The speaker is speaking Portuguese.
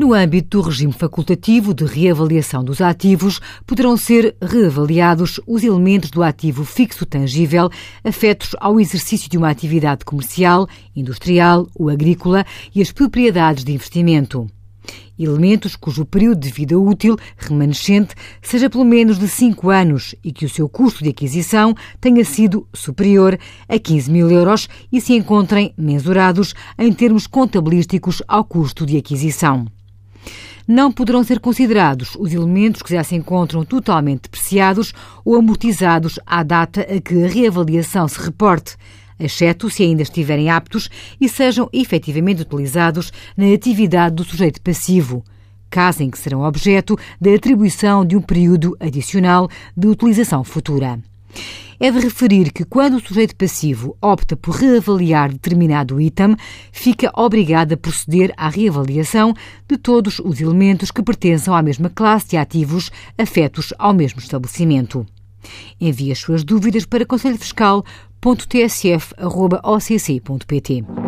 No âmbito do regime facultativo de reavaliação dos ativos, poderão ser reavaliados os elementos do ativo fixo tangível afetos ao exercício de uma atividade comercial, industrial ou agrícola e as propriedades de investimento. Elementos cujo período de vida útil remanescente seja pelo menos de 5 anos e que o seu custo de aquisição tenha sido superior a 15 mil euros e se encontrem mensurados em termos contabilísticos ao custo de aquisição não poderão ser considerados os elementos que já se encontram totalmente depreciados ou amortizados à data a que a reavaliação se reporte, exceto se ainda estiverem aptos e sejam efetivamente utilizados na atividade do sujeito passivo, caso em que serão objeto da atribuição de um período adicional de utilização futura. É de referir que, quando o sujeito passivo opta por reavaliar determinado item, fica obrigado a proceder à reavaliação de todos os elementos que pertençam à mesma classe de ativos afetos ao mesmo estabelecimento. Envie as suas dúvidas para conselhofiscal.tsf.occ.pt.